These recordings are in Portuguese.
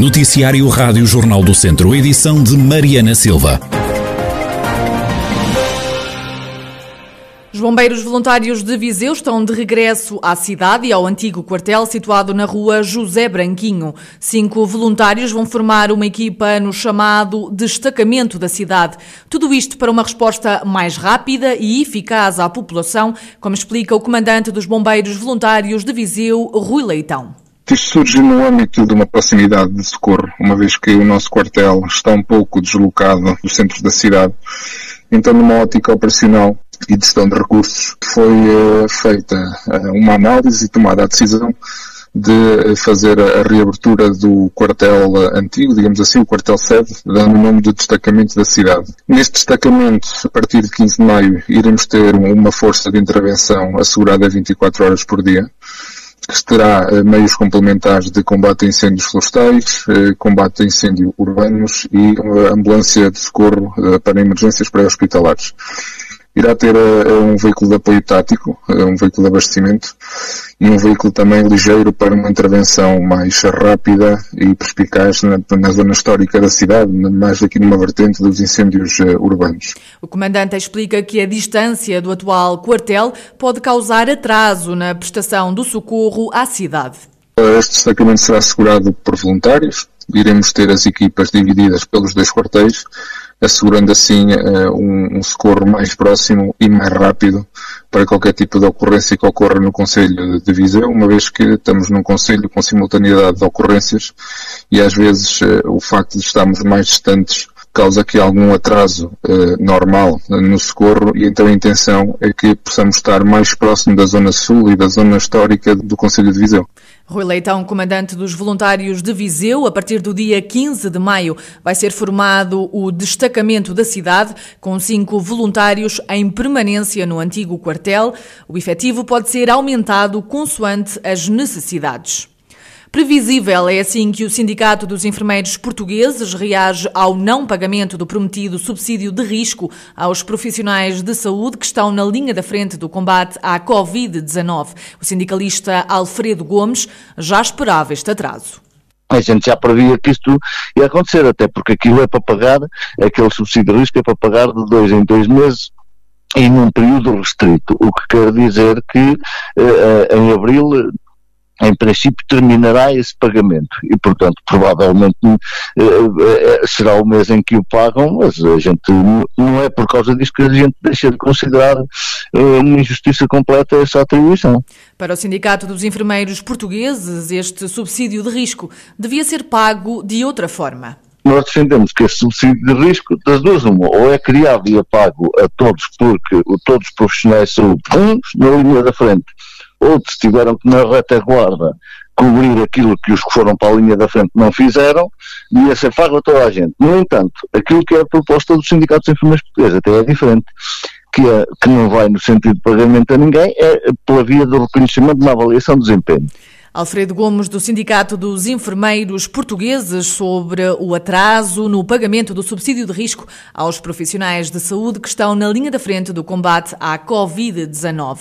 Noticiário Rádio Jornal do Centro, edição de Mariana Silva. Os bombeiros voluntários de Viseu estão de regresso à cidade e ao antigo quartel situado na rua José Branquinho. Cinco voluntários vão formar uma equipa no chamado destacamento da cidade. Tudo isto para uma resposta mais rápida e eficaz à população, como explica o comandante dos bombeiros voluntários de Viseu, Rui Leitão. Isto surge no âmbito de uma proximidade de socorro, uma vez que o nosso quartel está um pouco deslocado do centro da cidade. Então, numa ótica operacional e de gestão de recursos, foi uh, feita uh, uma análise e tomada a decisão de fazer a reabertura do quartel antigo, digamos assim, o quartel sede, dando o nome de destacamento da cidade. Neste destacamento, a partir de 15 de maio, iremos ter uma força de intervenção assegurada 24 horas por dia terá eh, meios complementares de combate a incêndios florestais, eh, combate a incêndios urbanos e ambulância de socorro eh, para emergências pré-hospitalares irá ter uh, um veículo de apoio tático, uh, um veículo de abastecimento e um veículo também ligeiro para uma intervenção mais rápida e perspicaz na, na zona histórica da cidade, mais aqui numa vertente dos incêndios uh, urbanos. O comandante explica que a distância do atual quartel pode causar atraso na prestação do socorro à cidade. Este destacamento será assegurado por voluntários, iremos ter as equipas divididas pelos dois quartéis, assegurando assim uh, um, um, socorro mais próximo e mais rápido para qualquer tipo de ocorrência que ocorra no Conselho de Viseu, uma vez que estamos num Conselho com simultaneidade de ocorrências e às vezes uh, o facto de estarmos mais distantes causa aqui algum atraso uh, normal no socorro e então a intenção é que possamos estar mais próximo da zona sul e da zona histórica do Conselho de Viseu. Rui Leitão, comandante dos voluntários de Viseu, a partir do dia 15 de maio vai ser formado o destacamento da cidade, com cinco voluntários em permanência no antigo quartel. O efetivo pode ser aumentado consoante as necessidades. Previsível é assim que o Sindicato dos Enfermeiros Portugueses reage ao não pagamento do prometido subsídio de risco aos profissionais de saúde que estão na linha da frente do combate à Covid-19. O sindicalista Alfredo Gomes já esperava este atraso a gente já previa que isto ia acontecer, até porque aquilo é para pagar, aquele subsídio de risco é para pagar de dois em dois meses e num período restrito, o que quer dizer que eh, em abril em princípio terminará esse pagamento e, portanto, provavelmente eh, eh, será o mês em que o pagam, mas a gente não é por causa disso que a gente deixa de considerar eh, uma injustiça completa essa atribuição. Para o Sindicato dos Enfermeiros Portugueses, este subsídio de risco devia ser pago de outra forma nós defendemos que esse subsídio de risco, das duas uma, ou é criado e é pago a todos, porque todos os profissionais de saúde, uns na linha da frente, outros tiveram que na retaguarda cobrir aquilo que os que foram para a linha da frente não fizeram, ia ser pago a toda a gente. No entanto, aquilo que é a proposta dos sindicatos de enfermeiros portugueses até é diferente, que, é, que não vai no sentido de pagamento a ninguém, é pela via do reconhecimento na avaliação de desempenho. Alfredo Gomes, do Sindicato dos Enfermeiros Portugueses, sobre o atraso no pagamento do subsídio de risco aos profissionais de saúde que estão na linha da frente do combate à Covid-19.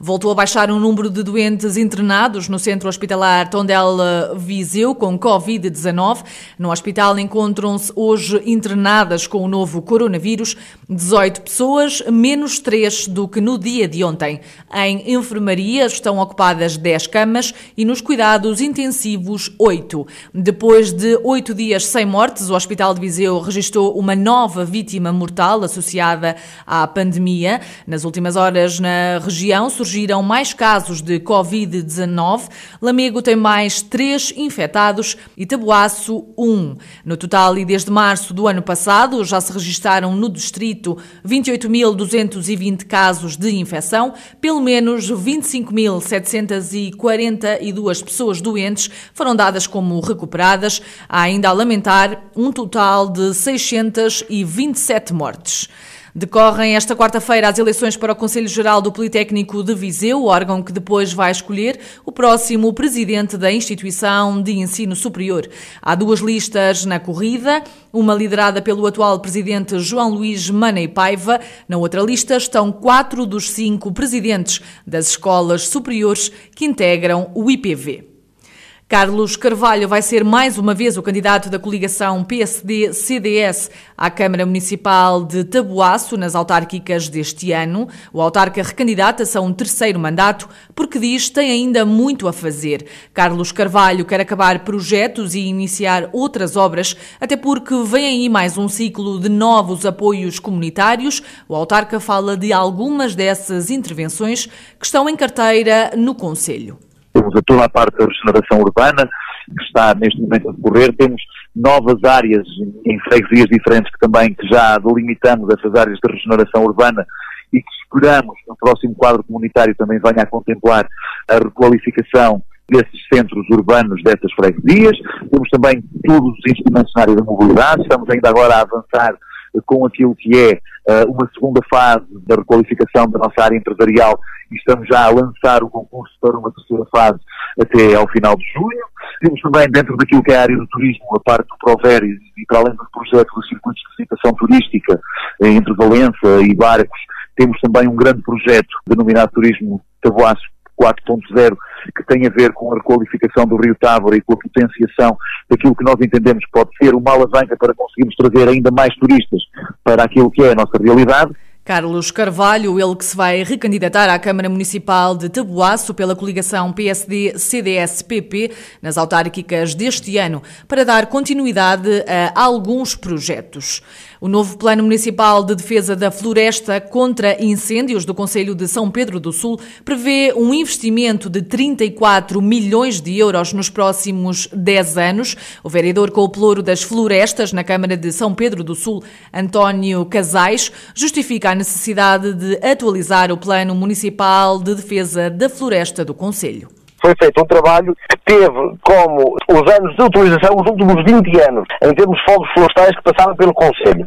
Voltou a baixar o número de doentes internados no Centro Hospitalar Tondela Viseu com Covid-19. No hospital encontram-se hoje internadas com o novo coronavírus 18 pessoas, menos 3 do que no dia de ontem. Em enfermaria estão ocupadas 10 camas e nos cuidados intensivos, oito. Depois de oito dias sem mortes, o Hospital de Viseu registrou uma nova vítima mortal associada à pandemia. Nas últimas horas, na região, surgiram mais casos de Covid-19. Lamego tem mais três infectados e Tabuaço, um. No total, e desde março do ano passado, já se registaram no distrito 28.220 casos de infecção, pelo menos 25.742 duas pessoas doentes foram dadas como recuperadas. Ainda a lamentar um total de 627 mortes. Decorrem esta quarta-feira as eleições para o Conselho Geral do Politécnico de Viseu, órgão que depois vai escolher o próximo presidente da instituição de ensino superior. Há duas listas na corrida, uma liderada pelo atual presidente João Luís Manei Paiva. Na outra lista estão quatro dos cinco presidentes das escolas superiores que integram o IPV. Carlos Carvalho vai ser mais uma vez o candidato da coligação PSD-CDS à Câmara Municipal de Tabuaço nas autárquicas deste ano. O autarca recandidata-se a um terceiro mandato porque diz tem ainda muito a fazer. Carlos Carvalho quer acabar projetos e iniciar outras obras, até porque vem aí mais um ciclo de novos apoios comunitários. O autarca fala de algumas dessas intervenções que estão em carteira no Conselho. Temos a toda a parte da regeneração urbana, que está neste momento a decorrer. Temos novas áreas em freguesias diferentes que também que já delimitamos essas áreas de regeneração urbana e que esperamos no próximo quadro comunitário também venha a contemplar a requalificação desses centros urbanos dessas freguesias. Temos também todos os instrumentos na área da mobilidade. Estamos ainda agora a avançar com aquilo que é uh, uma segunda fase da requalificação da nossa área empresarial e estamos já a lançar o concurso para uma terceira fase até ao final de junho. Temos também dentro daquilo que é a área do turismo, a parte do Provério e para além dos projetos dos circuitos de visitação turística eh, entre Valença e Barcos, temos também um grande projeto denominado Turismo Tabuaço 4.0, que tem a ver com a requalificação do Rio Távora e com a potenciação daquilo que nós entendemos pode ser uma alavanca para conseguirmos trazer ainda mais turistas para aquilo que é a nossa realidade. Carlos Carvalho, ele que se vai recandidatar à Câmara Municipal de Tabuaço pela coligação PSD-CDS-PP nas autárquicas deste ano, para dar continuidade a alguns projetos. O novo Plano Municipal de Defesa da Floresta contra Incêndios do Conselho de São Pedro do Sul prevê um investimento de 34 milhões de euros nos próximos 10 anos. O vereador com o pelouro das florestas na Câmara de São Pedro do Sul, António Casais, justifica a necessidade de atualizar o Plano Municipal de Defesa da Floresta do Conselho foi feito um trabalho que teve como os anos de utilização, os últimos 20 anos, em termos de fogos florestais que passaram pelo Conselho.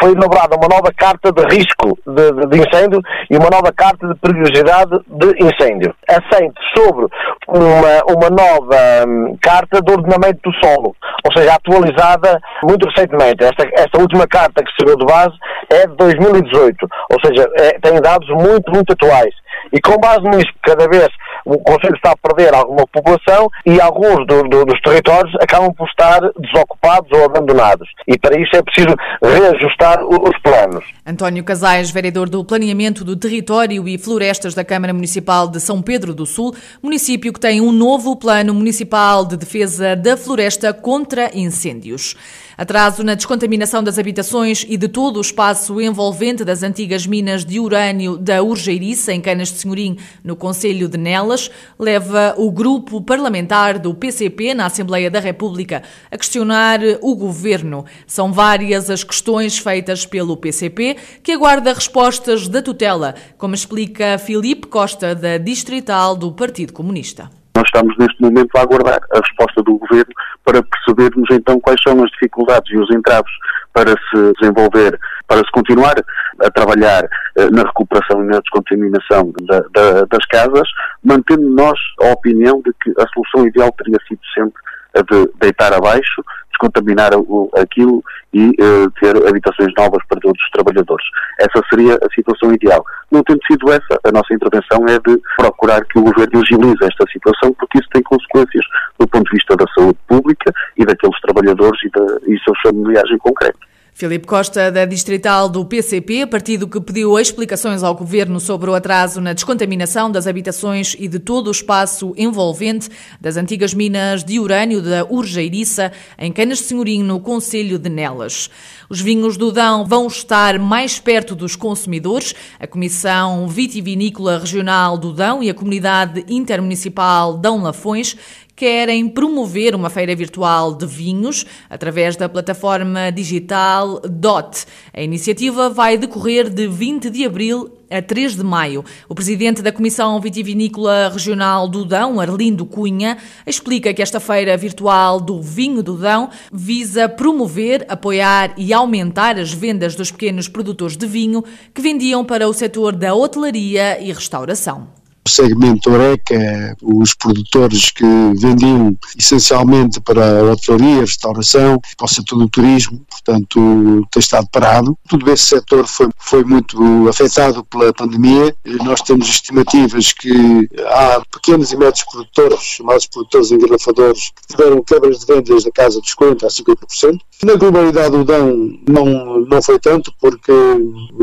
Foi elaborada uma nova carta de risco de, de, de, incêndio e uma nova carta de perigosidade de incêndio, assente sobre uma, uma nova hum, carta de ordenamento do solo, ou seja, atualizada muito recentemente. Esta, esta última carta que chegou de base é de 2018, ou seja, é, tem dados muito, muito atuais. E com base nisto, cada vez o Conselho está a perder alguma população e alguns do, do, dos territórios acabam por estar desocupados ou abandonados. E para isso é preciso reajustar os planos. António Casais, vereador do Planeamento do Território e Florestas da Câmara Municipal de São Pedro do Sul, município que tem um novo Plano Municipal de Defesa da Floresta contra Incêndios. Atraso na descontaminação das habitações e de todo o espaço envolvente das antigas minas de urânio da Urgeiriça, em Canas de Senhorim, no Conselho de Nelas, leva o grupo parlamentar do PCP na Assembleia da República a questionar o governo. São várias as questões feitas pelo PCP que aguarda respostas da tutela, como explica Filipe Costa, da Distrital do Partido Comunista. Estamos neste momento a aguardar a resposta do Governo para percebermos então quais são as dificuldades e os entraves para se desenvolver, para se continuar a trabalhar eh, na recuperação e na descontaminação da, da, das casas, mantendo nós a opinião de que a solução ideal teria sido sempre de deitar abaixo descontaminar o, aquilo e uh, ter habitações novas para todos os trabalhadores. Essa seria a situação ideal. Não tendo sido essa, a nossa intervenção é de procurar que o Governo agilize esta situação, porque isso tem consequências do ponto de vista da saúde pública e daqueles trabalhadores e, da, e seus familiares em concreto. Filipe Costa, da Distrital do PCP, partido que pediu explicações ao Governo sobre o atraso na descontaminação das habitações e de todo o espaço envolvente das antigas minas de urânio da Urgeiriça, em Canas de Senhorim, no Conselho de Nelas. Os vinhos do Dão vão estar mais perto dos consumidores. A Comissão Vitivinícola Regional do Dão e a Comunidade Intermunicipal Dão Lafões querem promover uma feira virtual de vinhos através da plataforma digital DOT. A iniciativa vai decorrer de 20 de abril a 3 de maio. O presidente da Comissão Vitivinícola Regional do Dão, Arlindo Cunha, explica que esta feira virtual do vinho do Dão visa promover, apoiar e aumentar as vendas dos pequenos produtores de vinho que vendiam para o setor da hotelaria e restauração. Segmento Oreca, os produtores que vendiam essencialmente para a hotelaria, restauração, para o setor do turismo, portanto, tem estado parado. Todo esse setor foi, foi muito afetado pela pandemia. Nós temos estimativas que há pequenos e médios produtores, chamados produtores engarrafadores, que tiveram quebras de vendas da casa de 50% a 50%. Na globalidade, o dão não, não foi tanto, porque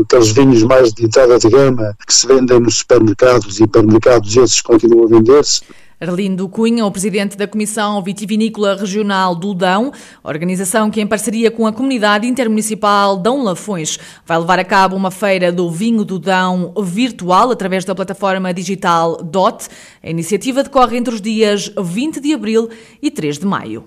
aqueles vinhos mais de entrada de gama que se vendem nos supermercados e hipermercados, esses continuam a vender-se. Arlindo Cunha, o presidente da Comissão Vitivinícola Regional do Dão, organização que, em parceria com a Comunidade Intermunicipal Dão Lafões, vai levar a cabo uma feira do vinho do Dão virtual através da plataforma digital DOT. A iniciativa decorre entre os dias 20 de abril e 3 de maio.